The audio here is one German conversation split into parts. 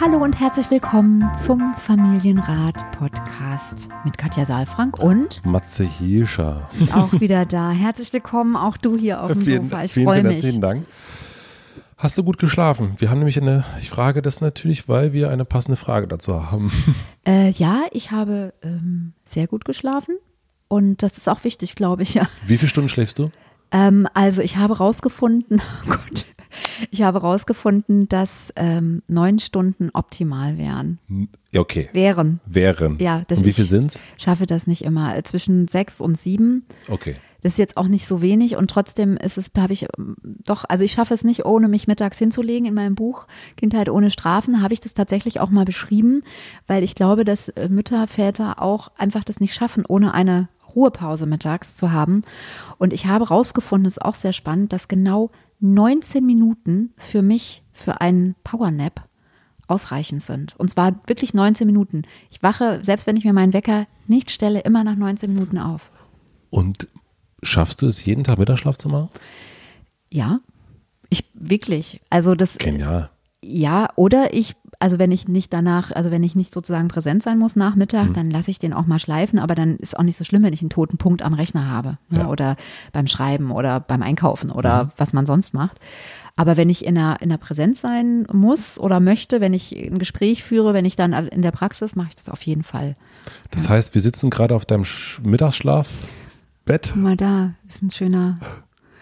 Hallo und herzlich willkommen zum Familienrat Podcast mit Katja Saalfrank und Matze Hirscher. ist auch wieder da. Herzlich willkommen, auch du hier auf dem vielen, Sofa. Ich vielen, freue vielen mich. herzlichen Dank. Hast du gut geschlafen? Wir haben nämlich eine, ich frage das natürlich, weil wir eine passende Frage dazu haben. Äh, ja, ich habe ähm, sehr gut geschlafen und das ist auch wichtig, glaube ich, ja. Wie viele Stunden schläfst du? Ähm, also ich habe rausgefunden, oh Gott, ich habe rausgefunden, dass ähm, neun Stunden optimal wären. Okay. Wären. Wären. Ja, das Und wie ich- viel sind's? Schaffe das nicht immer. Zwischen sechs und sieben. Okay. Das ist jetzt auch nicht so wenig und trotzdem ist es, habe ich ähm, doch, also ich schaffe es nicht, ohne mich mittags hinzulegen. In meinem Buch Kindheit ohne Strafen habe ich das tatsächlich auch mal beschrieben, weil ich glaube, dass äh, Mütter, Väter auch einfach das nicht schaffen, ohne eine Ruhepause mittags zu haben. Und ich habe rausgefunden, das ist auch sehr spannend, dass genau 19 Minuten für mich für einen Powernap ausreichend sind. Und zwar wirklich 19 Minuten. Ich wache, selbst wenn ich mir meinen Wecker nicht stelle, immer nach 19 Minuten auf. Und schaffst du es jeden Tag Mittagsschlaf zu machen? Ja, ich wirklich. Also das Genial. ja, oder ich, also wenn ich nicht danach, also wenn ich nicht sozusagen präsent sein muss nach Mittag, Mhm. dann lasse ich den auch mal schleifen, aber dann ist auch nicht so schlimm, wenn ich einen toten Punkt am Rechner habe. Ne? Ja. Oder beim Schreiben oder beim Einkaufen Mhm. oder was man sonst macht. Aber wenn ich in der, in der Präsenz sein muss oder möchte, wenn ich ein Gespräch führe, wenn ich dann in der Praxis, mache ich das auf jeden Fall. Das heißt, wir sitzen gerade auf deinem Sch Mittagsschlafbett. Guck mal da, ist ein schöner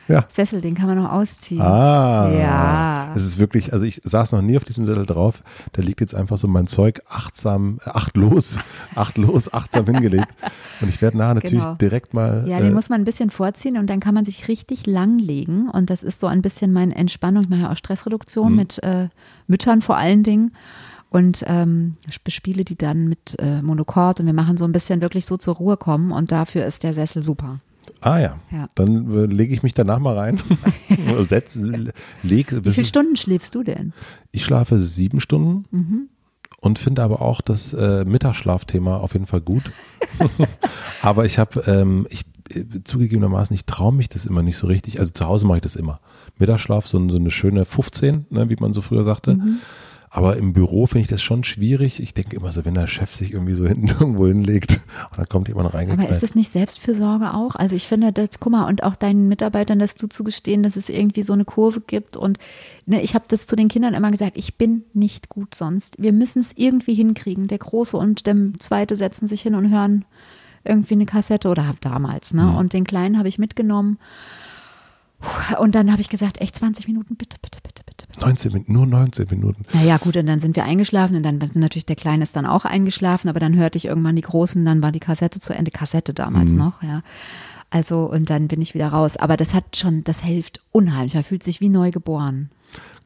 Ja. Sessel, den kann man noch ausziehen. Ah. Ja. Es ist wirklich, also ich saß noch nie auf diesem Sessel drauf. Da liegt jetzt einfach so mein Zeug achtsam, äh, achtlos, achtlos, achtsam hingelegt. Und ich werde nachher natürlich Genau. direkt mal. Ja, äh, den muss man ein bisschen vorziehen und dann kann man sich richtig lang legen. Und das ist so ein bisschen meine Entspannung. Ich mache ja auch Stressreduktion Mhm. mit äh, Müttern vor allen Dingen. Und ähm, ich bespiele die dann mit äh, Monokord und wir machen so ein bisschen wirklich so zur Ruhe kommen und dafür ist der Sessel super. Ah ja. Ja. Dann äh, lege ich mich danach mal rein. Setz, leg, Wie viele Stunden schläfst du denn? ich schlafe sieben Stunden. Mhm. Und finde aber auch das äh, Mittagsschlafthema auf jeden Fall gut. aber ich habe, ähm, ich äh, zugegebenermaßen, ich traue mich das immer nicht so richtig. Also zu Hause mache ich das immer. Mittagsschlaf, so, so eine schöne 15, ne, wie man so früher sagte. Mhm. Aber im Büro finde ich das schon schwierig. Ich denke immer so, wenn der Chef sich irgendwie so hinten irgendwo hinlegt und dann kommt jemand Aber reingeknallt. ist das nicht Selbstfürsorge auch? Also ich finde, das, guck mal, und auch deinen Mitarbeitern, dass du zugestehen, dass es irgendwie so eine Kurve gibt. Und ne, ich habe das zu den Kindern immer gesagt, ich bin nicht gut sonst. Wir müssen es irgendwie hinkriegen. Der Große und der Zweite setzen sich hin und hören irgendwie eine Kassette oder hab damals, ne? Und den Kleinen habe ich mitgenommen. Und dann habe ich gesagt, echt 20 Minuten, bitte, bitte, bitte, bitte. bitte. 19 Minuten, nur 19 Minuten. Naja, gut, und dann sind wir eingeschlafen und dann sind natürlich der Kleine ist dann auch eingeschlafen, aber dann hörte ich irgendwann die Großen, dann war die Kassette zu Ende, Kassette damals noch, ja. Also, und dann bin ich wieder raus. Aber das hat schon, das hilft unheimlich. Man fühlt sich wie neu geboren.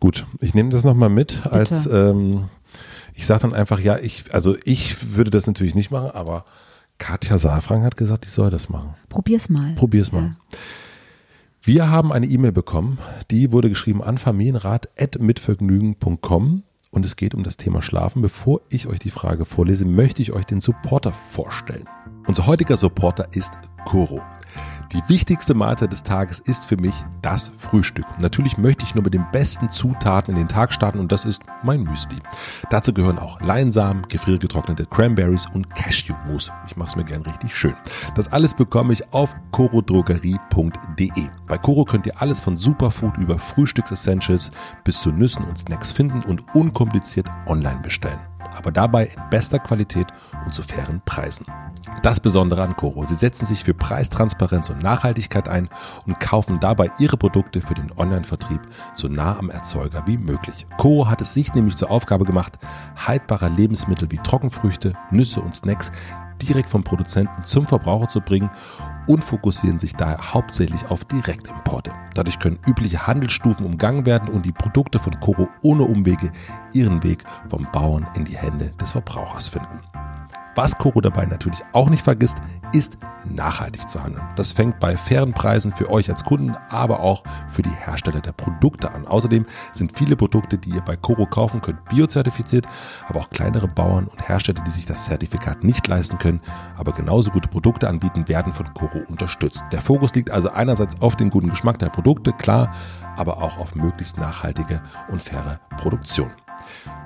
Gut, ich nehme das nochmal mit als, ähm, ich sage dann einfach, ja, ich, also ich würde das natürlich nicht machen, aber Katja Saalfrank hat gesagt, ich soll das machen. Probier's mal. Probier's mal. Wir haben eine E-Mail bekommen, die wurde geschrieben an familienrat.mitvergnügen.com und es geht um das Thema Schlafen. Bevor ich euch die Frage vorlese, möchte ich euch den Supporter vorstellen. Unser heutiger Supporter ist Koro. Die wichtigste Mahlzeit des Tages ist für mich das Frühstück. Natürlich möchte ich nur mit den besten Zutaten in den Tag starten und das ist mein Müsli. Dazu gehören auch Leinsamen, gefriergetrocknete Cranberries und Cashewmus. Ich mache es mir gern richtig schön. Das alles bekomme ich auf corodrogerie.de. Bei Coro könnt ihr alles von Superfood über Frühstücksessentials bis zu Nüssen und Snacks finden und unkompliziert online bestellen. Aber dabei in bester Qualität und zu fairen Preisen. Das Besondere an Coro, sie setzen sich für Preistransparenz und Nachhaltigkeit ein und kaufen dabei ihre Produkte für den Online-Vertrieb so nah am Erzeuger wie möglich. Coro hat es sich nämlich zur Aufgabe gemacht, haltbare Lebensmittel wie Trockenfrüchte, Nüsse und Snacks direkt vom Produzenten zum Verbraucher zu bringen und fokussieren sich daher hauptsächlich auf Direktimporte. Dadurch können übliche Handelsstufen umgangen werden und die Produkte von Coro ohne Umwege ihren Weg vom Bauern in die Hände des Verbrauchers finden. Was Coro dabei natürlich auch nicht vergisst, ist nachhaltig zu handeln. Das fängt bei fairen Preisen für euch als Kunden, aber auch für die Hersteller der Produkte an. Außerdem sind viele Produkte, die ihr bei Coro kaufen könnt, biozertifiziert, aber auch kleinere Bauern und Hersteller, die sich das Zertifikat nicht leisten können, aber genauso gute Produkte anbieten, werden von Coro unterstützt. Der Fokus liegt also einerseits auf den guten Geschmack der Produkte, klar, aber auch auf möglichst nachhaltige und faire Produktion.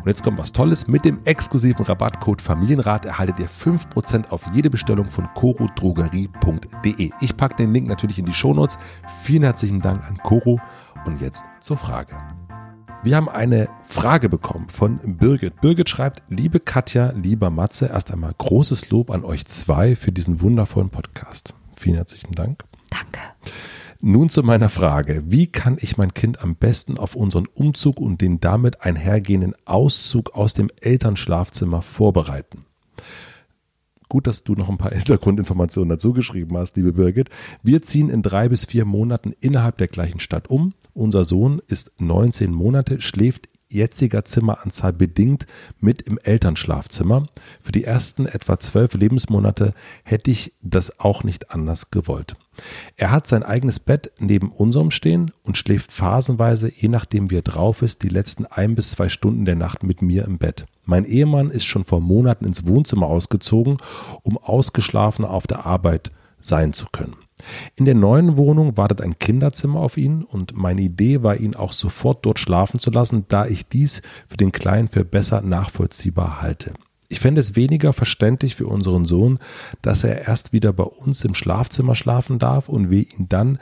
Und jetzt kommt was Tolles. Mit dem exklusiven Rabattcode Familienrat erhaltet ihr 5% auf jede Bestellung von corodrogerie.de. Ich packe den Link natürlich in die Shownotes. Vielen herzlichen Dank an Coro. Und jetzt zur Frage. Wir haben eine Frage bekommen von Birgit. Birgit schreibt, liebe Katja, lieber Matze, erst einmal großes Lob an euch zwei für diesen wundervollen Podcast. Vielen herzlichen Dank. Danke. Nun zu meiner Frage. Wie kann ich mein Kind am besten auf unseren Umzug und den damit einhergehenden Auszug aus dem Elternschlafzimmer vorbereiten? Gut, dass du noch ein paar Hintergrundinformationen dazu geschrieben hast, liebe Birgit. Wir ziehen in drei bis vier Monaten innerhalb der gleichen Stadt um. Unser Sohn ist 19 Monate, schläft jetziger Zimmeranzahl bedingt mit im Elternschlafzimmer. Für die ersten etwa zwölf Lebensmonate hätte ich das auch nicht anders gewollt. Er hat sein eigenes Bett neben unserem stehen und schläft phasenweise, je nachdem wie er drauf ist, die letzten ein bis zwei Stunden der Nacht mit mir im Bett. Mein Ehemann ist schon vor Monaten ins Wohnzimmer ausgezogen, um ausgeschlafen auf der Arbeit sein zu können. In der neuen Wohnung wartet ein Kinderzimmer auf ihn und meine Idee war, ihn auch sofort dort schlafen zu lassen, da ich dies für den Kleinen für besser nachvollziehbar halte. Ich fände es weniger verständlich für unseren Sohn, dass er erst wieder bei uns im Schlafzimmer schlafen darf und wir ihn dann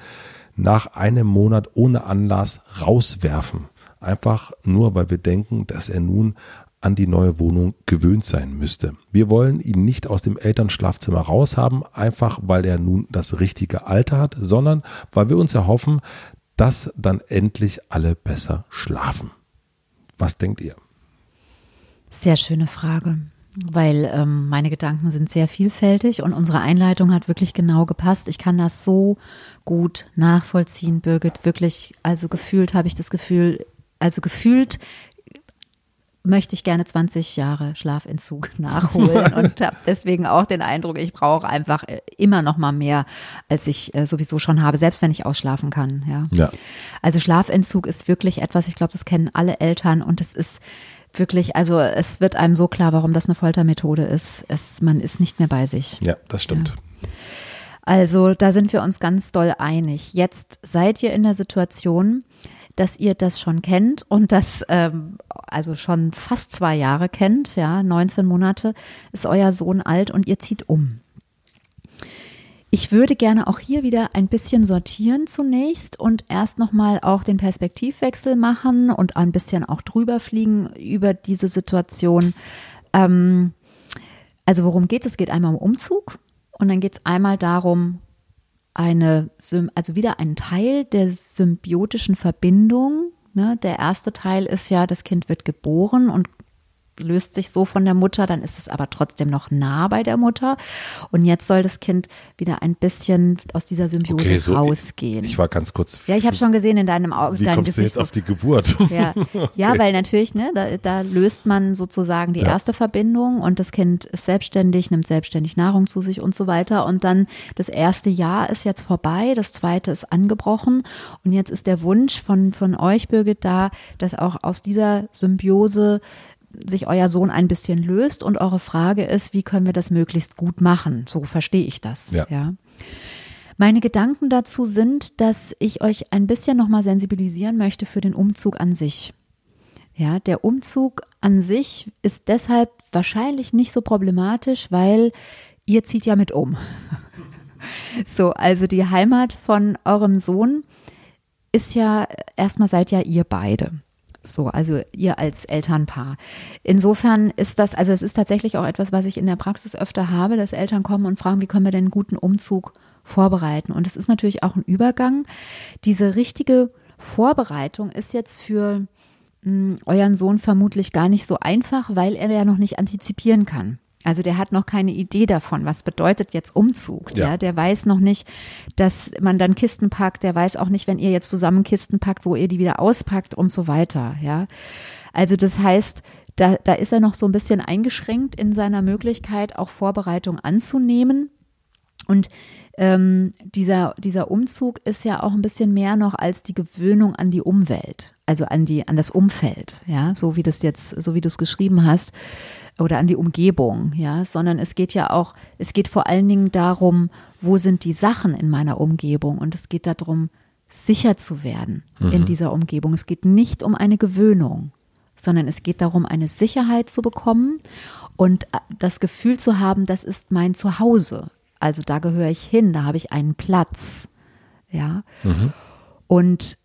nach einem Monat ohne Anlass rauswerfen. Einfach nur, weil wir denken, dass er nun an die neue Wohnung gewöhnt sein müsste. Wir wollen ihn nicht aus dem Elternschlafzimmer raushaben, einfach weil er nun das richtige Alter hat, sondern weil wir uns erhoffen, dass dann endlich alle besser schlafen. Was denkt ihr? Sehr schöne Frage, weil ähm, meine Gedanken sind sehr vielfältig und unsere Einleitung hat wirklich genau gepasst. Ich kann das so gut nachvollziehen, Birgit. Wirklich, also gefühlt habe ich das Gefühl, also gefühlt möchte ich gerne 20 Jahre Schlafentzug nachholen und habe deswegen auch den Eindruck, ich brauche einfach äh, immer noch mal mehr, als ich äh, sowieso schon habe, selbst wenn ich ausschlafen kann. Ja. ja. Also Schlafentzug ist wirklich etwas, ich glaube, das kennen alle Eltern und es ist wirklich, also es wird einem so klar, warum das eine Foltermethode ist. Es, man ist nicht mehr bei sich. Ja, das stimmt. Ja. Also da sind wir uns ganz doll einig. Jetzt seid ihr in der Situation, dass ihr das schon kennt und das ähm, also schon fast zwei Jahre kennt, ja, 19 Monate ist euer Sohn alt und ihr zieht um. Ich würde gerne auch hier wieder ein bisschen sortieren zunächst und erst nochmal auch den Perspektivwechsel machen und ein bisschen auch drüber fliegen über diese Situation. Ähm, also worum geht es? Es geht einmal um Umzug und dann geht es einmal darum, eine, also wieder ein Teil der symbiotischen Verbindung. Ne? Der erste Teil ist ja, das Kind wird geboren und löst sich so von der Mutter, dann ist es aber trotzdem noch nah bei der Mutter. Und jetzt soll das Kind wieder ein bisschen aus dieser Symbiose okay, so rausgehen. Ich war ganz kurz. Ja, ich habe schon gesehen in deinem Auge. Wie kommst Gesicht, du jetzt auf die Geburt? Ja, okay. ja weil natürlich, ne, da, da löst man sozusagen die ja. erste Verbindung und das Kind ist selbstständig, nimmt selbstständig Nahrung zu sich und so weiter. Und dann das erste Jahr ist jetzt vorbei, das zweite ist angebrochen. Und jetzt ist der Wunsch von, von euch, Birgit, da, dass auch aus dieser Symbiose sich euer Sohn ein bisschen löst und eure Frage ist, wie können wir das möglichst gut machen? So verstehe ich das. Ja. ja. Meine Gedanken dazu sind, dass ich euch ein bisschen nochmal sensibilisieren möchte für den Umzug an sich. Ja, der Umzug an sich ist deshalb wahrscheinlich nicht so problematisch, weil ihr zieht ja mit um. so, also die Heimat von eurem Sohn ist ja erstmal seid ja ihr beide. So, also ihr als Elternpaar. Insofern ist das, also es ist tatsächlich auch etwas, was ich in der Praxis öfter habe, dass Eltern kommen und fragen, wie können wir denn einen guten Umzug vorbereiten? Und es ist natürlich auch ein Übergang. Diese richtige Vorbereitung ist jetzt für mh, hm, euren Sohn vermutlich gar nicht so einfach, weil er ja noch nicht antizipieren kann. Also der hat noch keine Idee davon, was bedeutet jetzt Umzug. Ja. ja. der weiß noch nicht, dass man dann Kisten packt. Der weiß auch nicht, wenn ihr jetzt zusammen Kisten packt, wo ihr die wieder auspackt und so weiter. Ja, also das heißt, da, da ist er noch so ein bisschen eingeschränkt in seiner Möglichkeit, auch Vorbereitung anzunehmen. Und ähm, dieser, dieser Umzug ist ja auch ein bisschen mehr noch als die Gewöhnung an die Umwelt, also an die, an das Umfeld, ja, so wie das jetzt, so wie du es geschrieben hast oder an die Umgebung, ja, sondern es geht ja auch, es geht vor allen Dingen darum, wo sind die Sachen in meiner Umgebung und es geht darum, sicher zu werden mhm. in dieser Umgebung. Es geht nicht um eine Gewöhnung, sondern es geht darum, eine Sicherheit zu bekommen und äh, das Gefühl zu haben, das ist mein Zuhause. Also da gehöre ich hin, da habe ich einen Platz. Ja. Mhm. Und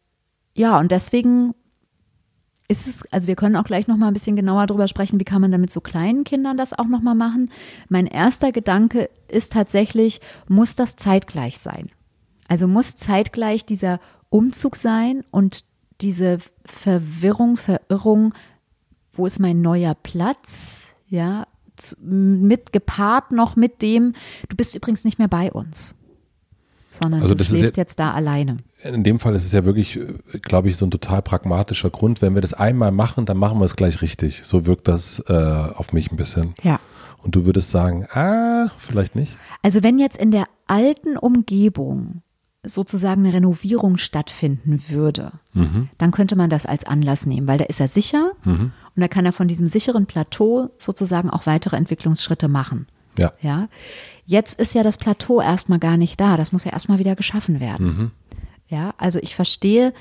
ja, und deswegen ist es, also wir können auch gleich noch mal ein bisschen genauer darüber sprechen, wie kann man damit so kleinen Kindern das auch noch mal machen. Mein erster Gedanke ist tatsächlich, muss das zeitgleich sein? Also muss zeitgleich dieser Umzug sein und diese Verwirrung, Verirrung, wo ist mein neuer Platz? Ja, mit gepaart noch mit dem, du bist übrigens nicht mehr bei uns sondern also du schläfst ja, jetzt da alleine. In dem Fall ist es ja wirklich, äh, glaube ich, so ein total pragmatischer Grund. Wenn wir das einmal machen, dann machen wir es gleich richtig. So wirkt das äh, auf mich ein bisschen. Ja. Und du würdest sagen, ah, vielleicht nicht. Also wenn jetzt in der alten Umgebung sozusagen eine Renovierung stattfinden würde, mhm. dann könnte man das als Anlass nehmen, weil da ist er sicher mhm. und da kann er von diesem sicheren Plateau sozusagen auch weitere Entwicklungsschritte machen. Ja. ja. Jetzt ist ja das Plateau erstmal gar nicht da. Das muss ja erstmal wieder geschaffen werden. Mhm. Ja, also ich verstehe,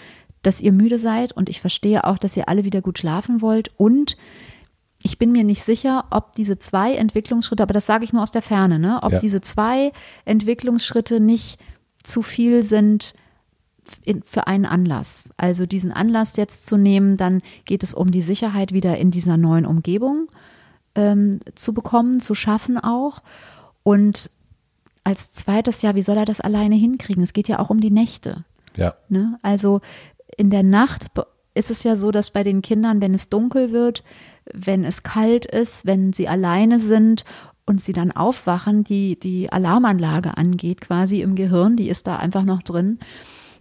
dass ihr müde seid und ich verstehe auch, dass ihr alle wieder gut schlafen wollt und ich bin mir nicht sicher, ob diese zwei Entwicklungsschritte, aber das sage ich nur aus der Ferne, ne, ob ja. diese zwei Entwicklungsschritte nicht zu viel sind in, für einen Anlass. Also diesen Anlass jetzt zu nehmen, dann geht es um die Sicherheit wieder in dieser neuen Umgebung ähm, zu bekommen, zu schaffen auch. Und als zweites Jahr, wie soll er das alleine hinkriegen? Es geht ja auch um die Nächte. Ja. Ne? Also in der Nacht ist es ja so, dass bei den Kindern, wenn es dunkel wird, wenn es kalt ist, wenn sie alleine sind und sie dann aufwachen, die, die Alarmanlage angeht quasi im Gehirn, die ist da einfach noch drin.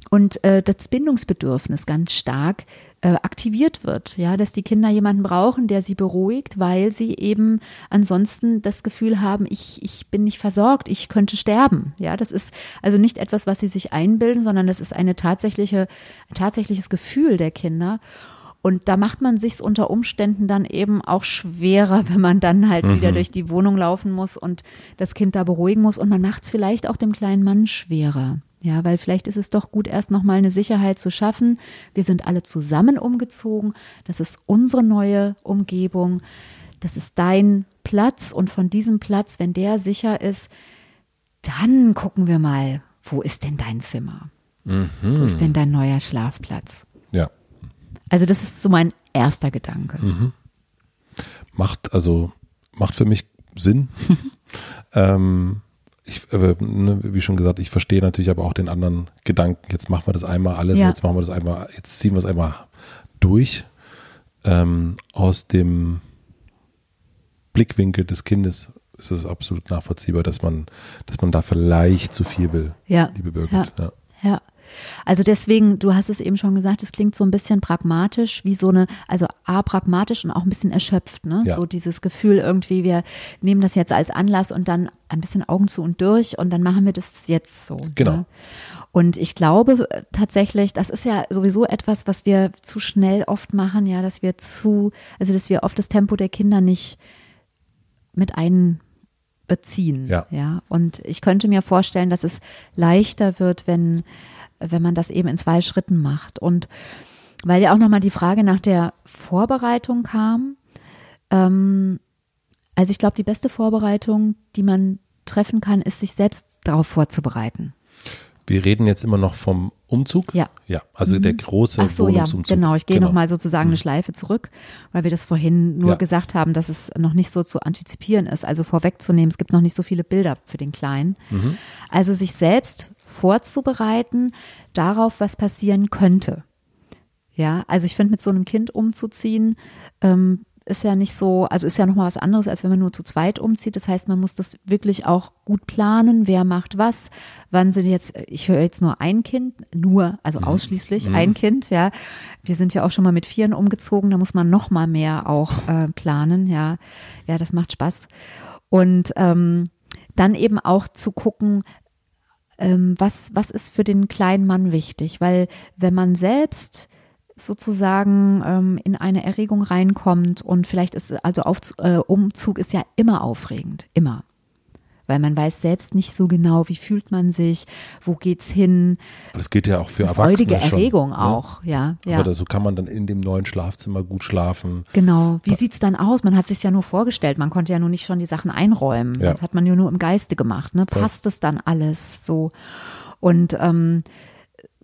Und äh, das Bindungsbedürfnis ganz stark äh, aktiviert wird, ja, dass die Kinder jemanden brauchen, der sie beruhigt, weil sie eben ansonsten das Gefühl haben, ich, ich bin nicht versorgt, ich könnte sterben. Ja, das ist also nicht etwas, was sie sich einbilden, sondern das ist eine tatsächliche, ein tatsächliches Gefühl der Kinder. Und da macht man sich's unter Umständen dann eben auch schwerer, wenn man dann halt mhm. wieder durch die Wohnung laufen muss und das Kind da beruhigen muss. Und man macht's vielleicht auch dem kleinen Mann schwerer. Ja, weil vielleicht ist es doch gut, erst nochmal eine Sicherheit zu schaffen. Wir sind alle zusammen umgezogen. Das ist unsere neue Umgebung. Das ist dein Platz. Und von diesem Platz, wenn der sicher ist, dann gucken wir mal, wo ist denn dein Zimmer? Mhm. Wo ist denn dein neuer Schlafplatz? Ja. Also, das ist so mein erster Gedanke. Mhm. Macht, also, macht für mich Sinn. ähm, ich, äh, ne, wie schon gesagt, ich verstehe natürlich aber auch den anderen Gedanken. Jetzt machen wir das einmal alles, ja. jetzt machen wir das einmal, jetzt ziehen wir es einmal durch. Ähm, aus dem Blickwinkel des Kindes ist es absolut nachvollziehbar, dass man, dass man da vielleicht zu viel will, ja. liebe Birgit. Ja. Also deswegen, du hast es eben schon gesagt, es klingt so ein bisschen pragmatisch, wie so eine, also a pragmatisch und auch ein bisschen erschöpft, ne? Ja. So dieses Gefühl irgendwie, wir nehmen das jetzt als Anlass und dann ein bisschen Augen zu und durch und dann machen wir das jetzt so. Genau. Ne? Und ich glaube tatsächlich, das ist ja sowieso etwas, was wir zu schnell oft machen, ja, dass wir zu, also dass wir oft das Tempo der Kinder nicht mit einbeziehen. Ja. ja. Und ich könnte mir vorstellen, dass es leichter wird, wenn wenn man das eben in zwei Schritten macht. Und weil ja auch nochmal die Frage nach der Vorbereitung kam, ähm, also ich glaube, die beste Vorbereitung, die man treffen kann, ist, sich selbst darauf vorzubereiten. Wir reden jetzt immer noch vom Umzug? Ja. Ja, also der große Ach so, ja, Wohnungsumzug. genau. Ich gehe Genau. noch mal sozusagen eine Schleife zurück, weil wir das vorhin nur Ja. gesagt haben, dass es noch nicht so zu antizipieren ist, also vorwegzunehmen. Es gibt noch nicht so viele Bilder für den Kleinen. Mhm. Also sich selbst vorzubereiten darauf, was passieren könnte. Ja, also ich finde, mit so einem Kind umzuziehen, ähm, ist ja nicht so, also ist ja nochmal was anderes, als wenn man nur zu zweit umzieht. Das heißt, man muss das wirklich auch gut planen, wer macht was, wann sind jetzt, ich höre jetzt nur ein Kind, nur, also ausschließlich ein Kind, ja. Wir sind ja auch schon mal mit Vieren umgezogen, da muss man noch mal mehr auch äh, planen, ja. Ja, das macht Spaß. Und ähm, dann eben auch zu gucken, was, was ist für den kleinen Mann wichtig? Weil wenn man selbst sozusagen ähm, in eine Erregung reinkommt und vielleicht ist, also auf, äh, Umzug ist ja immer aufregend, immer. Weil man weiß selbst nicht so genau, wie fühlt man sich, wo geht's hin. Aber das geht ja auch für Eine Erwachsene freudige schon, Erregung ne? auch, ja. ja. Aber so kann man dann in dem neuen Schlafzimmer gut schlafen. Genau. Wie sieht's dann aus? Man hat sich ja nur vorgestellt. Man konnte ja nur nicht schon die Sachen einräumen. Ja. Das hat man ja nur im Geiste gemacht. Ne? Passt es dann alles so? Und ähm,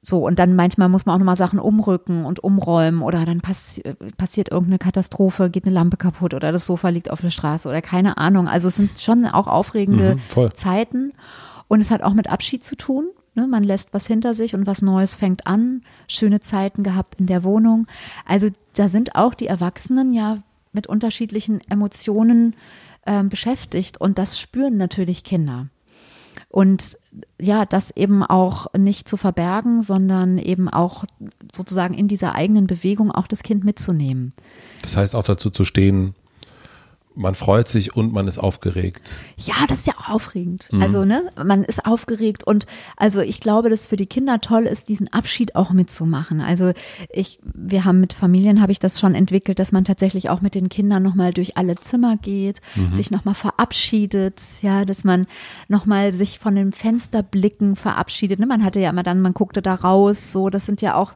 so, und dann manchmal muss man auch nochmal Sachen umrücken und umräumen oder dann pass passiert irgendeine Katastrophe, geht eine Lampe kaputt oder das Sofa liegt auf der Straße oder keine Ahnung. Also es sind schon auch aufregende Mhm. Zeiten und es hat auch mit Abschied zu tun. Ne? Man lässt was hinter sich und was Neues fängt an. Schöne Zeiten gehabt in der Wohnung. Also da sind auch die Erwachsenen ja mit unterschiedlichen Emotionen ähm, beschäftigt und das spüren natürlich Kinder. Und ja, das eben auch nicht zu verbergen, sondern eben auch sozusagen in dieser eigenen Bewegung auch das Kind mitzunehmen. Das heißt auch dazu zu stehen, man freut sich und man ist aufgeregt. Ja, das ist ja auch aufregend. Also, ne, man ist aufgeregt und also ich glaube, dass für die Kinder toll ist, diesen Abschied auch mitzumachen. Also ich, wir haben mit Familien habe ich das schon entwickelt, dass man tatsächlich auch mit den Kindern nochmal durch alle Zimmer geht, sich nochmal verabschiedet, ja, dass man nochmal sich von den Fensterblicken verabschiedet. Ne? Man hatte ja immer dann, man guckte da raus, so, das sind ja auch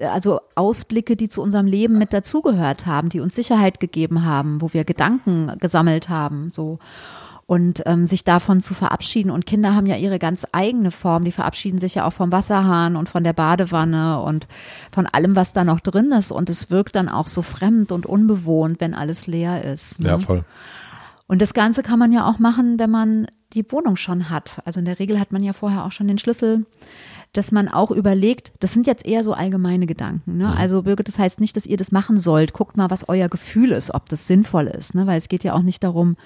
also Ausblicke, die zu unserem Leben mit dazugehört haben, die uns Sicherheit gegeben haben, wo wir Gedanken gesammelt haben, so. Und ähm, sich davon zu verabschieden. Und Kinder haben ja ihre ganz eigene Form. Die verabschieden sich ja auch vom Wasserhahn und von der Badewanne und von allem, was da noch drin ist. Und es wirkt dann auch so fremd und unbewohnt, wenn alles leer ist. Ne? Ja, voll. Und das Ganze kann man ja auch machen, wenn man die Wohnung schon hat. Also in der Regel hat man ja vorher auch schon den Schlüssel, dass man auch überlegt, das sind jetzt eher so allgemeine Gedanken. Ne? Also Birgit, das heißt nicht, dass ihr das machen sollt. Guckt mal, was euer Gefühl ist, ob das sinnvoll ist. Ne? Weil es geht ja auch nicht darum,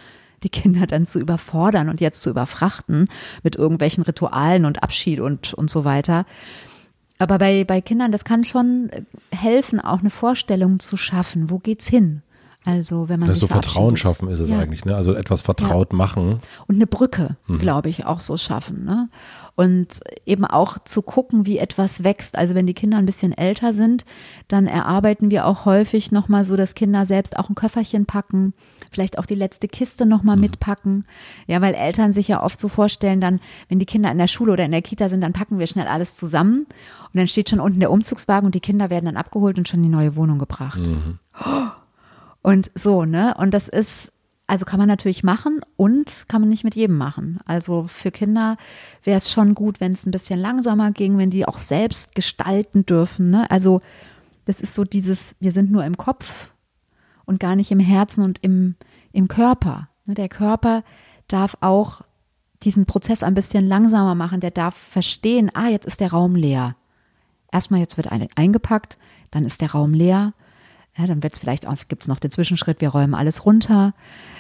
die Kinder dann zu überfordern und jetzt zu überfrachten mit irgendwelchen Ritualen und Abschied und, und so weiter. Aber bei, bei Kindern, das kann schon helfen, auch eine Vorstellung zu schaffen. Wo geht's hin? Also, wenn man Das sich so Vertrauen schaffen ist es Ja. eigentlich, ne? Also etwas vertraut machen. Und eine Brücke, Mhm. glaube ich, auch so schaffen. Ne? Und eben auch zu gucken, wie etwas wächst. Also wenn die Kinder ein bisschen älter sind, dann erarbeiten wir auch häufig nochmal so, dass Kinder selbst auch ein Köfferchen packen, vielleicht auch die letzte Kiste nochmal Mhm. mitpacken. Ja, weil Eltern sich ja oft so vorstellen, dann, wenn die Kinder in der Schule oder in der Kita sind, dann packen wir schnell alles zusammen. Und dann steht schon unten der Umzugswagen und die Kinder werden dann abgeholt und schon in die neue Wohnung gebracht. Und so, ne? Und das ist, also kann man natürlich machen und kann man nicht mit jedem machen. Also für Kinder wäre es schon gut, wenn es ein bisschen langsamer ging, wenn die auch selbst gestalten dürfen. Ne? Also das ist so dieses, wir sind nur im Kopf und gar nicht im Herzen und im, im Körper. Ne? Der Körper darf auch diesen Prozess ein bisschen langsamer machen. Der darf verstehen, ah, jetzt ist der Raum leer. Erstmal jetzt wird eingepackt, dann ist der Raum leer. Ja, dann wird es vielleicht auch, gibt es noch den Zwischenschritt, wir räumen alles runter.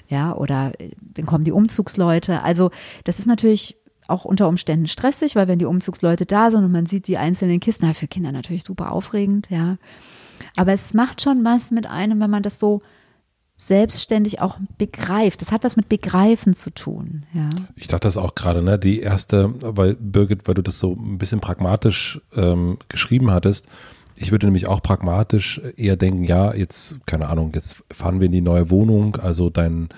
Ja, oder äh, dann kommen die Umzugsleute. Also, das ist natürlich auch unter Umständen stressig, weil wenn die Umzugsleute da sind und man sieht die einzelnen Kisten, na, für Kinder natürlich super aufregend, ja. Aber es macht schon was mit einem, wenn man das so selbstständig auch begreift. Das hat was mit Begreifen zu tun, ja. Ich dachte das auch gerade, ne? Die erste, weil Birgit, weil du das so ein bisschen pragmatisch ähm, geschrieben hattest, ich würde nämlich auch pragmatisch eher denken, ja, jetzt, keine Ahnung, jetzt fahren wir in die neue Wohnung, also dein,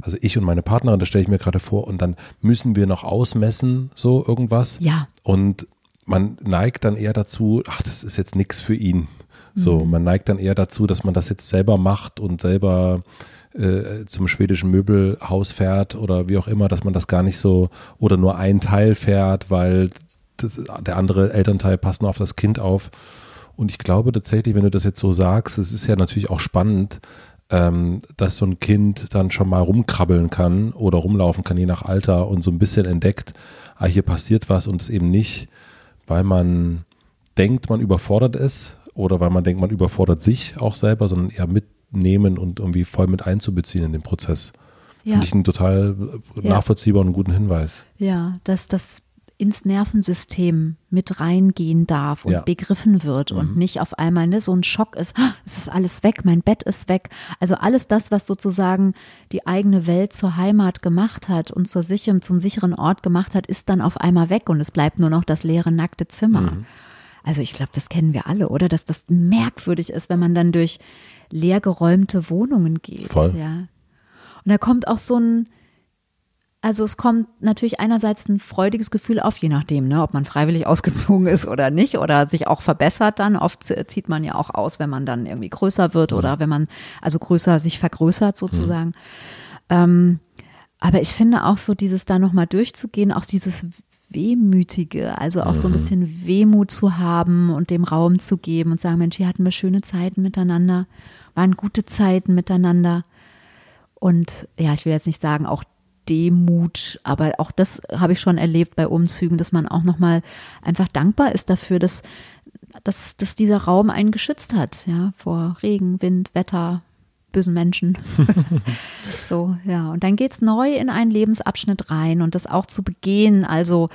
also ich und meine Partnerin, das stelle ich mir gerade vor, und dann müssen wir noch ausmessen, so irgendwas. Ja. Und man neigt dann eher dazu, ach, das ist jetzt nichts für ihn. So, Mhm. man neigt dann eher dazu, dass man das jetzt selber macht und selber äh, zum schwedischen Möbelhaus fährt oder wie auch immer, dass man das gar nicht so oder nur ein Teil fährt, weil das, der andere Elternteil passt noch auf das Kind auf. Und ich glaube tatsächlich, wenn du das jetzt so sagst, es ist ja natürlich auch spannend, ähm, dass so ein Kind dann schon mal rumkrabbeln kann oder rumlaufen kann, je nach Alter und so ein bisschen entdeckt, ah, hier passiert was und es eben nicht, weil man denkt, man überfordert es oder weil man denkt, man überfordert sich auch selber, sondern eher mitnehmen und irgendwie voll mit einzubeziehen in den Prozess. Ja. Finde ich einen total nachvollziehbaren und guten Hinweis. Ja, dass das ins Nervensystem mit reingehen darf und ja. begriffen wird mhm. und nicht auf einmal ne, so ein Schock ist, ah, es ist alles weg, mein Bett ist weg. Also alles das, was sozusagen die eigene Welt zur Heimat gemacht hat und zur sicheren, zum sicheren Ort gemacht hat, ist dann auf einmal weg und es bleibt nur noch das leere, nackte Zimmer. Mhm. Also ich glaube, das kennen wir alle, oder? Dass das merkwürdig ist, wenn man dann durch leergeräumte Wohnungen geht. Voll. Ja. Und da kommt auch so ein, also es kommt natürlich einerseits ein freudiges Gefühl auf, je nachdem, ne, ob man freiwillig ausgezogen ist oder nicht oder sich auch verbessert dann. Oft zieht man ja auch aus, wenn man dann irgendwie größer wird oder mhm. wenn man also größer sich vergrößert sozusagen. Mhm. Ähm, aber ich finde auch so dieses da nochmal durchzugehen, auch dieses Wehmütige, also auch mhm. so ein mhm. bisschen Wehmut zu haben und dem Raum zu geben und sagen, Mensch, hier hatten wir schöne Zeiten miteinander, waren gute Zeiten miteinander. Und ja, ich will jetzt nicht sagen, auch Demut, aber auch das habe ich schon erlebt bei Umzügen, dass man auch nochmal einfach dankbar ist dafür, dass, dass, dass dieser Raum einen geschützt hat, ja, vor Regen, Wind, Wetter, bösen Menschen. so, ja. Und dann geht es neu in einen Lebensabschnitt rein und das auch zu begehen, also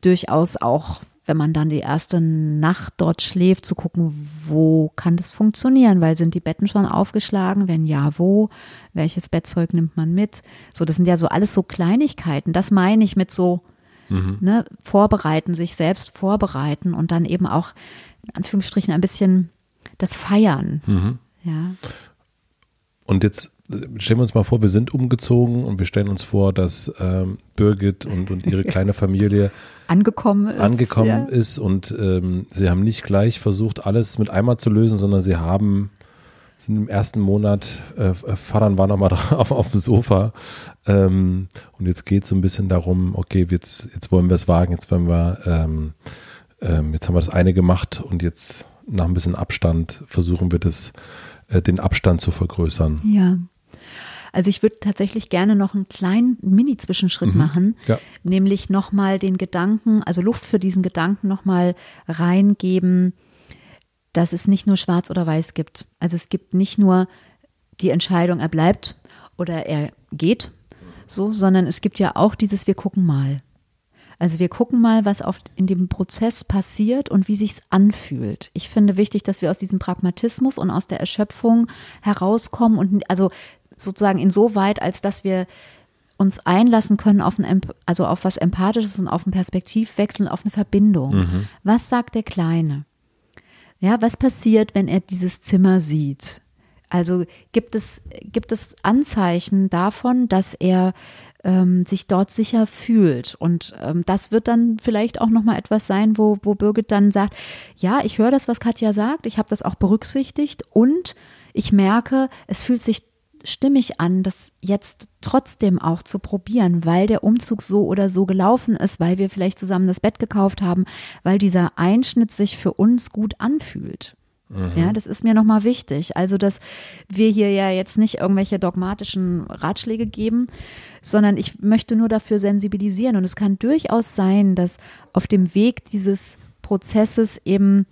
durchaus auch wenn man dann die erste Nacht dort schläft, zu gucken, wo kann das funktionieren, weil sind die Betten schon aufgeschlagen? Wenn ja, wo? Welches Bettzeug nimmt man mit? So, das sind ja so alles so Kleinigkeiten. Das meine ich mit so mhm. ne, vorbereiten, sich selbst vorbereiten und dann eben auch in Anführungsstrichen ein bisschen das feiern. Mhm. Ja. Und jetzt stellen wir uns mal vor, wir sind umgezogen und wir stellen uns vor, dass ähm, Birgit und, und ihre kleine Familie angekommen ist, angekommen ja. ist und ähm, sie haben nicht gleich versucht, alles mit einmal zu lösen, sondern sie haben sind im ersten Monat, äh, Vater war nochmal auf, auf dem Sofa ähm, und jetzt geht es so ein bisschen darum, okay, jetzt, jetzt wollen wir es wagen, jetzt wollen wir, ähm, ähm, jetzt haben wir das eine gemacht und jetzt nach ein bisschen Abstand versuchen wir das, äh, den Abstand zu vergrößern. Ja. Also ich würde tatsächlich gerne noch einen kleinen Mini-Zwischenschritt mhm, machen, ja. nämlich nochmal den Gedanken, also Luft für diesen Gedanken nochmal reingeben, dass es nicht nur schwarz oder weiß gibt. Also es gibt nicht nur die Entscheidung, er bleibt oder er geht, so, sondern es gibt ja auch dieses, wir gucken mal. Also wir gucken mal, was auf, in dem Prozess passiert und wie sich's anfühlt. Ich finde wichtig, dass wir aus diesem Pragmatismus und aus der Erschöpfung herauskommen und also sozusagen insoweit, als dass wir uns einlassen können auf ein, also auf was Empathisches und auf einen Perspektivwechsel und auf eine Verbindung. Mhm. Was sagt der Kleine? Ja, was passiert, wenn er dieses Zimmer sieht? Also gibt es, gibt es Anzeichen davon, dass er ähm, sich dort sicher fühlt. Und ähm, das wird dann vielleicht auch nochmal etwas sein, wo, wo Birgit dann sagt, ja, ich höre das, was Katja sagt, ich habe das auch berücksichtigt und ich merke, es fühlt sich stimmig an, das jetzt trotzdem auch zu probieren, weil der Umzug so oder so gelaufen ist, weil wir vielleicht zusammen das Bett gekauft haben, weil dieser Einschnitt sich für uns gut anfühlt. Mhm. Ja, das ist mir nochmal wichtig. Also, dass wir hier ja jetzt nicht irgendwelche dogmatischen Ratschläge geben, sondern ich möchte nur dafür sensibilisieren. Und es kann durchaus sein, dass auf dem Weg dieses Prozesses eben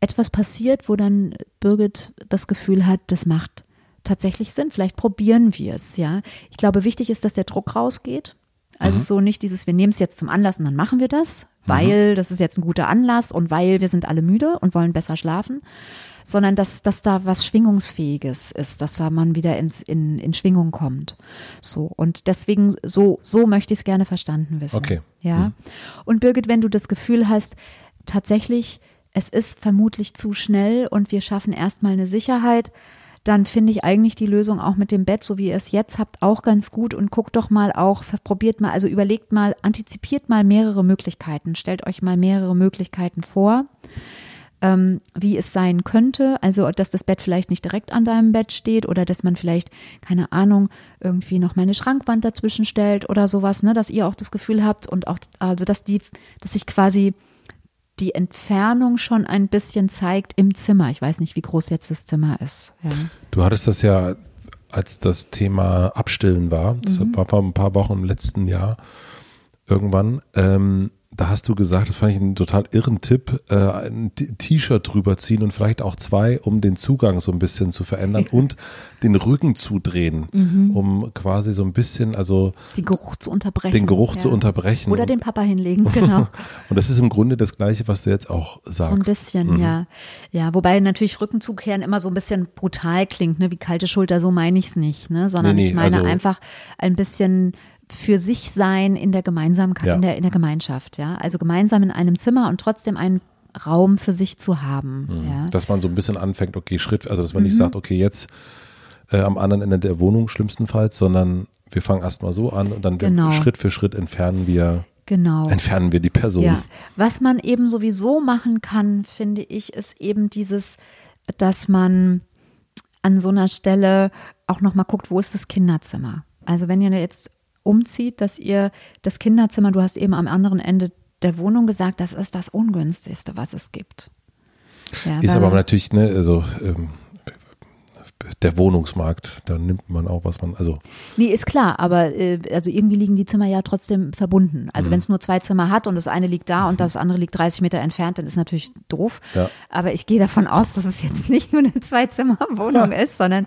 etwas passiert, wo dann Birgit das Gefühl hat, das macht tatsächlich Sinn. Vielleicht probieren wir es, ja. Ich glaube, wichtig ist, dass der Druck rausgeht. Also mhm. so nicht dieses, wir nehmen es jetzt zum Anlass und dann machen wir das, mhm. weil mhm. das ist jetzt ein guter Anlass und weil wir sind alle müde und wollen besser schlafen, sondern dass, dass da was Schwingungsfähiges ist, dass da man wieder ins, in, in Schwingung kommt. So. Und deswegen, so, so möchte ich es gerne verstanden wissen. Okay. Ja. Mhm. Und Birgit, wenn du das Gefühl hast, tatsächlich, es ist vermutlich zu schnell und wir schaffen erstmal eine Sicherheit, dann finde ich eigentlich die Lösung auch mit dem Bett, so wie ihr es jetzt habt, auch ganz gut und guckt doch mal auch, probiert mal, also überlegt mal, antizipiert mal mehrere Möglichkeiten, stellt euch mal mehrere Möglichkeiten vor. ähm, wie es sein könnte. Also, dass das Bett vielleicht nicht direkt an deinem Bett steht oder dass man vielleicht, keine Ahnung, irgendwie noch mal eine Schrankwand dazwischen stellt oder sowas, ne, dass ihr auch das Gefühl habt und auch, also, dass die, dass sich quasi die Entfernung schon ein bisschen zeigt im Zimmer. Ich weiß nicht, wie groß jetzt das Zimmer ist. Ja. Du hattest das ja, als das Thema Abstillen war, das mhm. war vor ein paar Wochen im letzten Jahr irgendwann, ähm, da hast du gesagt, das fand ich einen total irren Tipp, äh, ein T-Shirt drüber ziehen und vielleicht auch zwei, um den Zugang so ein bisschen zu verändern und den Rücken zudrehen, mhm. um quasi so ein bisschen, also den Geruch zu unterbrechen. Den Geruch ja. zu unterbrechen. Oder den Papa hinlegen, genau. und das ist im Grunde das Gleiche, was du jetzt auch sagst. So ein bisschen, mhm. ja. Ja, wobei natürlich Rückenzugkehren immer so ein bisschen brutal klingt, ne, wie kalte Schulter, so meine ich es nicht, ne, sondern nee, nee, ich meine also, einfach ein bisschen für sich sein in der Gemeinsamkeit, ja. in, der, in der Gemeinschaft, ja. Also gemeinsam in einem Zimmer und trotzdem einen Raum für sich zu haben. Mhm. Ja. Dass man so ein bisschen anfängt, okay, Schritt, also dass man mhm. nicht sagt, okay, jetzt äh, am anderen Ende der Wohnung schlimmstenfalls, sondern wir fangen erstmal so an und dann genau. Schritt für Schritt entfernen wir Genau. Entfernen wir die Person. Ja. Was man eben sowieso machen kann, finde ich, ist eben dieses, dass man an so einer Stelle auch nochmal guckt, wo ist das Kinderzimmer? Also wenn ihr jetzt umzieht, dass ihr das Kinderzimmer, du hast eben am anderen Ende der Wohnung gesagt, das ist das ungünstigste, was es gibt. Ja, ist aber natürlich, ne, also ähm, der Wohnungsmarkt, da nimmt man auch, was man, also. Nee, ist klar, aber äh, also irgendwie liegen die Zimmer ja trotzdem verbunden. Also mhm. wenn es nur zwei Zimmer hat und das eine liegt da und das andere liegt 30 Meter entfernt, dann ist natürlich doof. Ja. Aber ich gehe davon aus, dass es jetzt nicht nur eine Zwei-Zimmer-Wohnung ja. ist, sondern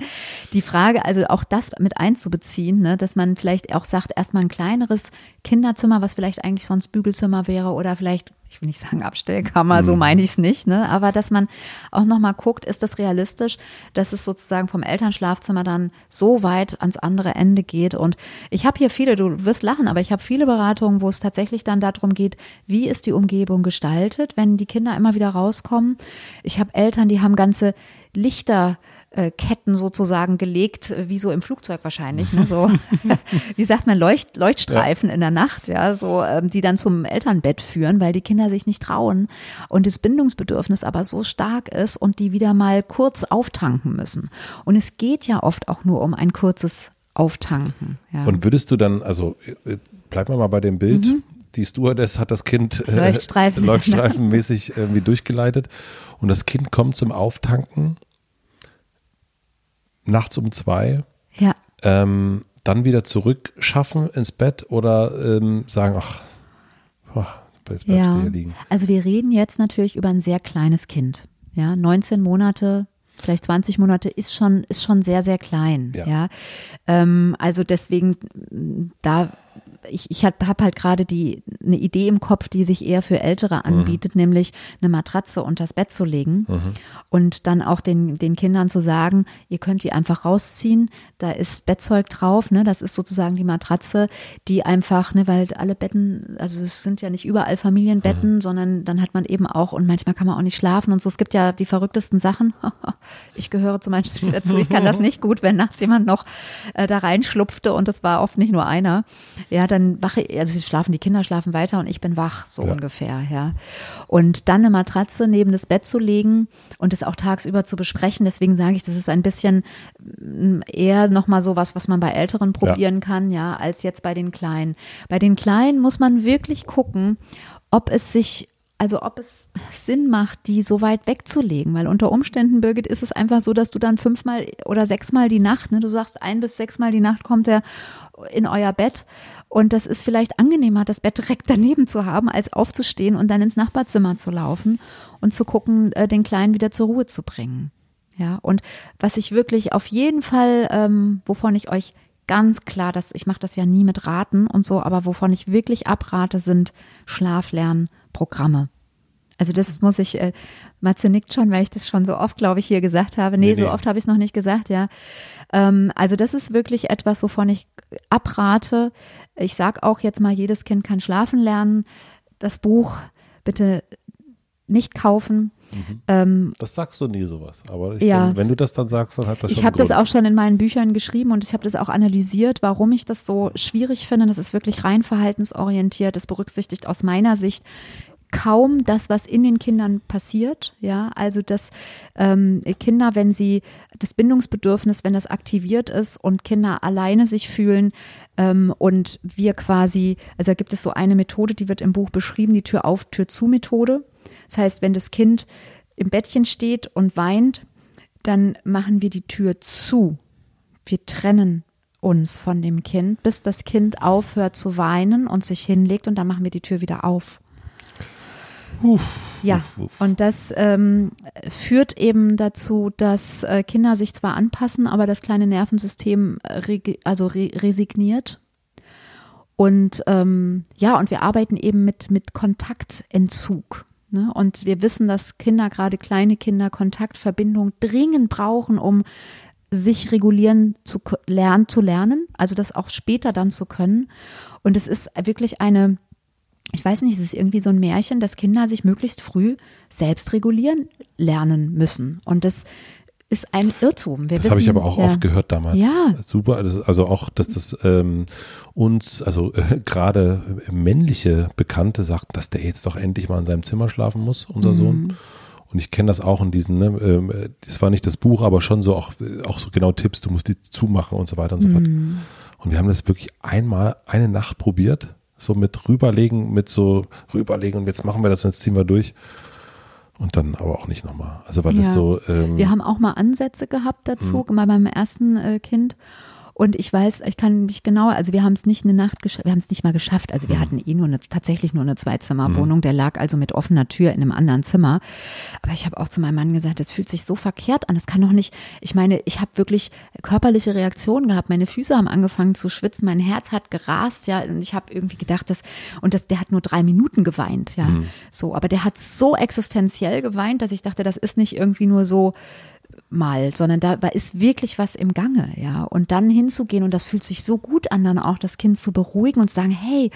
die Frage, also auch das mit einzubeziehen, ne, dass man vielleicht auch sagt, erstmal ein kleineres Kinderzimmer, was vielleicht eigentlich sonst Bügelzimmer wäre oder vielleicht ich will nicht sagen Abstellkammer, so mhm. meine ich es nicht, ne? aber dass man auch nochmal guckt, ist das realistisch, dass es sozusagen vom Elternschlafzimmer dann so weit ans andere Ende geht. Und ich habe hier viele, du wirst lachen, aber ich habe viele Beratungen, wo es tatsächlich dann darum geht, wie ist die Umgebung gestaltet, wenn die Kinder immer wieder rauskommen. Ich habe Eltern, die haben ganze Lichter äh, Ketten sozusagen gelegt, äh, wie so im Flugzeug wahrscheinlich, ne? so wie sagt man Leucht, Leuchtstreifen ja. in der Nacht, ja, so ähm, die dann zum Elternbett führen, weil die Kinder sich nicht trauen und das Bindungsbedürfnis aber so stark ist und die wieder mal kurz auftanken müssen. Und es geht ja oft auch nur um ein kurzes Auftanken. Ja. Und würdest du dann, also äh, bleib mal bei dem Bild. Mhm. Die Stewardess hat das Kind äh, Leuchtstreifen. leuchtstreifenmäßig irgendwie durchgeleitet und das Kind kommt zum Auftanken nachts um zwei. Ja. Ähm, dann wieder zurück schaffen ins Bett oder ähm, sagen, ach, oh, jetzt bleibst ja. du hier liegen. Also wir reden jetzt natürlich über ein sehr kleines Kind. Ja, 19 Monate, vielleicht 20 Monate ist schon, ist schon sehr, sehr klein. Ja. ja? Ähm, also deswegen, da ich, ich habe hab halt gerade die eine Idee im Kopf, die sich eher für Ältere mhm. anbietet, mhm. nämlich eine Matratze unters Bett zu legen mhm. und dann auch den, den Kindern zu sagen, ihr könnt die einfach rausziehen, da ist Bettzeug drauf, ne? Das ist sozusagen die Matratze, die einfach, ne, weil alle Betten, also es sind ja nicht überall Familienbetten, mhm. sondern dann hat man eben auch, und manchmal kann man auch nicht schlafen und so. Es gibt ja die verrücktesten Sachen. ich gehöre zum Beispiel dazu, ich kann das nicht gut, wenn nachts jemand noch äh, da reinschlupfte und das war oft nicht nur einer. Ja, dann wache, also sie schlafen, die Kinder schlafen weiter und ich bin wach, so ja. ungefähr, ja. Und dann eine Matratze neben das Bett zu legen und es auch tagsüber zu besprechen, deswegen sage ich, das ist ein bisschen mm, eher nochmal so was, was man bei Älteren probieren ja. kann, ja, als jetzt bei den Kleinen. Bei den Kleinen muss man wirklich gucken, ob es sich also ob es Sinn macht, die so weit wegzulegen, weil unter Umständen, Birgit, ist es einfach so, dass du dann fünfmal oder sechsmal die Nacht, ne, du sagst ein bis sechsmal die Nacht kommt er in euer Bett und das ist vielleicht angenehmer, das Bett direkt daneben zu haben, als aufzustehen und dann ins Nachbarzimmer zu laufen und zu gucken, äh, den Kleinen wieder zur Ruhe zu bringen. Ja, und was ich wirklich auf jeden Fall, ähm, wovon ich euch ganz klar, dass ich mache das ja nie mit Raten und so, aber wovon ich wirklich abrate, sind Schlaflernprogramme. Also das muss ich, äh, Matze nickt schon, weil ich das schon so oft, glaube ich, hier gesagt habe. Nee, nee, nee. so oft habe ich es noch nicht gesagt, ja. Ähm, also das ist wirklich etwas, wovon ich abrate. Ich sage auch jetzt mal, jedes Kind kann schlafen lernen. Das Buch bitte nicht kaufen. Mhm. Ähm, das sagst du nie sowas, aber ich, ja, wenn du das dann sagst, dann hat das schon Ich habe das auch schon in meinen Büchern geschrieben und ich habe das auch analysiert, warum ich das so schwierig finde. Das ist wirklich rein verhaltensorientiert. Das berücksichtigt aus meiner Sicht kaum das, was in den Kindern passiert. Ja, also dass ähm, Kinder, wenn sie das Bindungsbedürfnis, wenn das aktiviert ist und Kinder alleine sich fühlen ähm, und wir quasi, also da gibt es so eine Methode, die wird im Buch beschrieben, die Tür auf, Tür zu Methode. Das heißt, wenn das Kind im Bettchen steht und weint, dann machen wir die Tür zu. Wir trennen uns von dem Kind, bis das Kind aufhört zu weinen und sich hinlegt und dann machen wir die Tür wieder auf. Uff, ja, uff, uff. und das ähm, führt eben dazu, dass äh, Kinder sich zwar anpassen, aber das kleine Nervensystem äh, also re resigniert. Und ähm, ja, und wir arbeiten eben mit, mit Kontaktentzug. Ne? Und wir wissen, dass Kinder, gerade kleine Kinder, Kontaktverbindung dringend brauchen, um sich regulieren zu lernen, zu lernen, also das auch später dann zu können. Und es ist wirklich eine ich weiß nicht, es ist irgendwie so ein Märchen, dass Kinder sich möglichst früh selbst regulieren lernen müssen. Und das ist ein Irrtum. Wir das habe ich aber auch ja. oft gehört damals. Ja. Super. Also auch, dass das ähm, uns, also äh, gerade männliche Bekannte sagten, dass der jetzt doch endlich mal in seinem Zimmer schlafen muss, unser mhm. Sohn. Und ich kenne das auch in diesen, ne, ähm, das war nicht das Buch, aber schon so auch, auch so genau Tipps, du musst die zumachen und so weiter und so mhm. fort. Und wir haben das wirklich einmal eine Nacht probiert so mit rüberlegen, mit so rüberlegen und jetzt machen wir das und jetzt ziehen wir durch. Und dann aber auch nicht nochmal. Also weil ja. das so. Ähm, wir haben auch mal Ansätze gehabt dazu, mhm. mal beim ersten äh, Kind. Und ich weiß, ich kann mich genau, also wir haben es nicht eine Nacht geschafft, wir haben es nicht mal geschafft. Also wir mhm. hatten eh nur eine, tatsächlich nur eine Zweizimmerwohnung. Mhm. Der lag also mit offener Tür in einem anderen Zimmer. Aber ich habe auch zu meinem Mann gesagt, das fühlt sich so verkehrt an. Das kann doch nicht, ich meine, ich habe wirklich körperliche Reaktionen gehabt. Meine Füße haben angefangen zu schwitzen, mein Herz hat gerast, ja. Und ich habe irgendwie gedacht, dass, und das, der hat nur drei Minuten geweint, ja. Mhm. So, aber der hat so existenziell geweint, dass ich dachte, das ist nicht irgendwie nur so, mal, sondern da ist wirklich was im Gange, ja. Und dann hinzugehen und das fühlt sich so gut an, dann auch das Kind zu beruhigen und zu sagen, hey,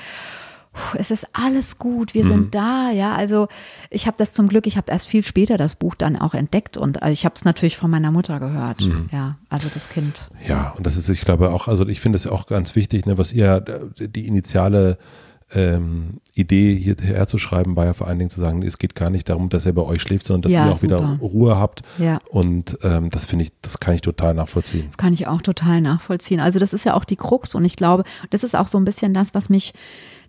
es ist alles gut, wir mhm. sind da, ja. Also ich habe das zum Glück, ich habe erst viel später das Buch dann auch entdeckt und äh, ich habe es natürlich von meiner Mutter gehört, mhm. ja. Also das Kind. Ja, und das ist, ich glaube auch, also ich finde es auch ganz wichtig, ne, was ihr die initiale ähm, Idee hierher zu schreiben, war ja vor allen Dingen zu sagen, es geht gar nicht darum, dass er bei euch schläft, sondern dass ja, ihr auch super. wieder Ruhe habt. Ja. Und ähm, das finde ich, das kann ich total nachvollziehen. Das kann ich auch total nachvollziehen. Also das ist ja auch die Krux und ich glaube, das ist auch so ein bisschen das, was mich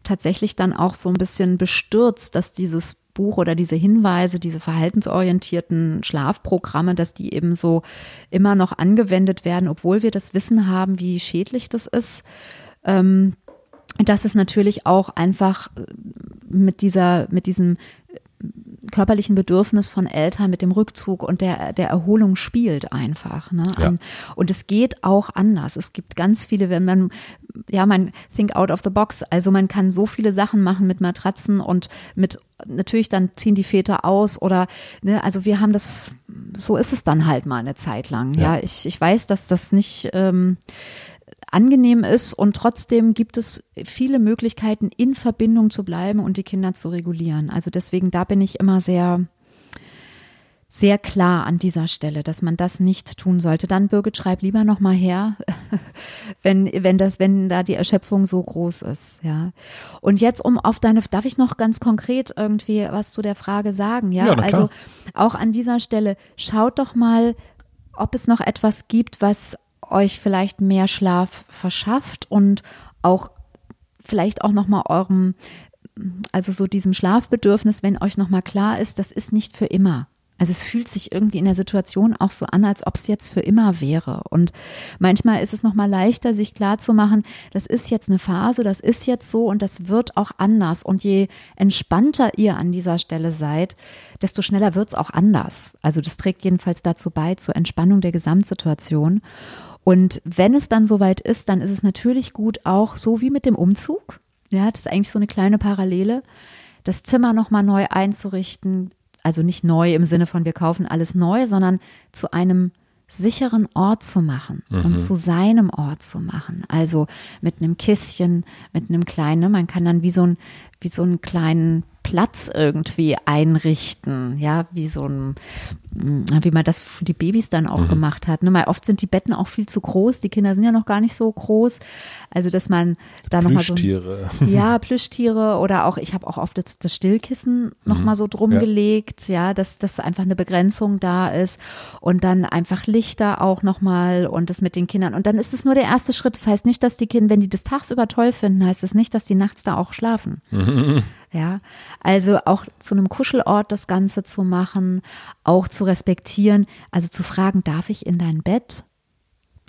tatsächlich dann auch so ein bisschen bestürzt, dass dieses Buch oder diese Hinweise, diese verhaltensorientierten Schlafprogramme, dass die eben so immer noch angewendet werden, obwohl wir das Wissen haben, wie schädlich das ist. Ähm, dass es natürlich auch einfach äh, mit dieser, mit diesem äh, körperlichen Bedürfnis von Eltern mit dem Rückzug und der, der Erholung spielt einfach. Ne? Ja. Und es geht auch anders. Es gibt ganz viele, wenn man, ja, man think out of the box. Also man kann so viele Sachen machen mit Matratzen und mit, natürlich dann ziehen die Väter aus oder, ne, also wir haben das, so ist es dann halt mal eine Zeit lang. Ja, ja ich, ich weiß, dass das nicht, ähm, angenehm ist und trotzdem gibt es viele Möglichkeiten, in Verbindung zu bleiben und die Kinder zu regulieren. Also deswegen, da bin ich immer sehr, sehr klar an dieser Stelle, dass man das nicht tun sollte. Dann Birgit, schreib lieber noch mal her, wenn wenn das wenn da die Erschöpfung so groß ist, ja. Und jetzt um auf deine darf ich noch ganz konkret irgendwie was zu der Frage sagen, ja? ja also auch an dieser Stelle schaut doch mal, ob es noch etwas gibt, was euch vielleicht mehr Schlaf verschafft und auch vielleicht auch noch mal eurem also so diesem Schlafbedürfnis, wenn euch noch mal klar ist, das ist nicht für immer. Also es fühlt sich irgendwie in der Situation auch so an, als ob es jetzt für immer wäre. Und manchmal ist es nochmal leichter, sich klarzumachen, das ist jetzt eine Phase, das ist jetzt so und das wird auch anders. Und je entspannter ihr an dieser Stelle seid, desto schneller wird es auch anders. Also das trägt jedenfalls dazu bei, zur Entspannung der Gesamtsituation. Und wenn es dann soweit ist, dann ist es natürlich gut, auch so wie mit dem Umzug. Ja, das ist eigentlich so eine kleine Parallele, das Zimmer nochmal neu einzurichten, also nicht neu im Sinne von wir kaufen alles neu, sondern zu einem sicheren Ort zu machen mhm. und zu seinem Ort zu machen. Also mit einem Kisschen, mit einem kleinen, ne, man kann dann wie so ein, wie so einen kleinen Platz irgendwie einrichten, ja, wie so ein, wie man das für die Babys dann auch mhm. gemacht hat. Ne? Weil oft sind die Betten auch viel zu groß, die Kinder sind ja noch gar nicht so groß. Also, dass man da nochmal so. Plüschtiere. Ja, Plüschtiere oder auch, ich habe auch oft das, das Stillkissen mhm. nochmal so drum ja. gelegt, ja, dass, dass einfach eine Begrenzung da ist und dann einfach Lichter auch nochmal und das mit den Kindern. Und dann ist es nur der erste Schritt. Das heißt nicht, dass die Kinder, wenn die das tagsüber toll finden, heißt es das nicht, dass die nachts da auch schlafen. Mhm. Ja, also auch zu einem Kuschelort das Ganze zu machen, auch zu respektieren, also zu fragen, darf ich in dein Bett?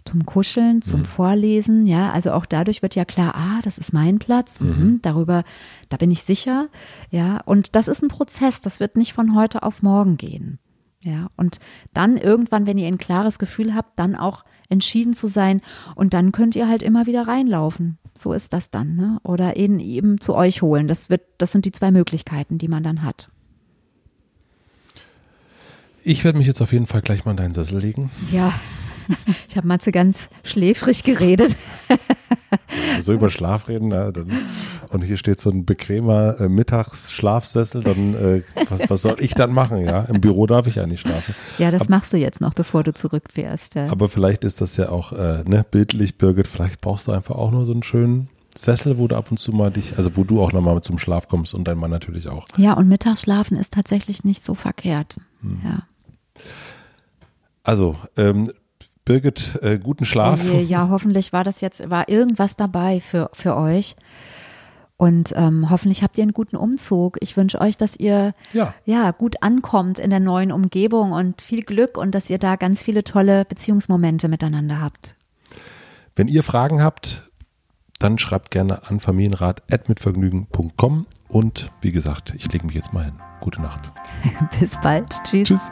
Zum Kuscheln, zum mhm. Vorlesen, ja, also auch dadurch wird ja klar, ah, das ist mein Platz, mhm. mhm. darüber, da bin ich sicher, ja, und das ist ein Prozess, das wird nicht von heute auf morgen gehen. Ja, und dann irgendwann, wenn ihr ein klares Gefühl habt, dann auch entschieden zu sein und dann könnt ihr halt immer wieder reinlaufen. So ist das dann, ne? Oder ihn eben zu euch holen. Das wird, das sind die zwei Möglichkeiten, die man dann hat. Ich werde mich jetzt auf jeden Fall gleich mal in deinen Sessel legen. Ja, ich habe Matze ganz schläfrig geredet. so über Schlaf reden, na, dann, und hier steht so ein bequemer äh, Mittagsschlafsessel, dann äh, was, was, soll ich dann machen? Ja, im Büro darf ich ja nicht schlafen. Ja, das aber, machst du jetzt noch, bevor du zurückfährst. Ja. Aber vielleicht ist das ja auch äh, ne, bildlich, Birgit. Vielleicht brauchst du einfach auch nur so einen schönen Sessel, wo du ab und zu mal dich, also wo du auch nochmal zum Schlaf kommst und dein Mann natürlich auch. Ja, und Mittagsschlafen ist tatsächlich nicht so verkehrt. Hm. Ja. Also, ähm, Birgit, äh, guten Schlaf. Oh ja, hoffentlich war das jetzt, war irgendwas dabei für, für euch. Und ähm, hoffentlich habt ihr einen guten Umzug. Ich wünsche euch, dass ihr ja. ja gut ankommt in der neuen Umgebung und viel Glück und dass ihr da ganz viele tolle Beziehungsmomente miteinander habt. Wenn ihr Fragen habt, dann schreibt gerne an familienrat.mitvergnügen.com und wie gesagt, ich lege mich jetzt mal hin. Gute Nacht. Bis bald. Tschüss. Tschüss.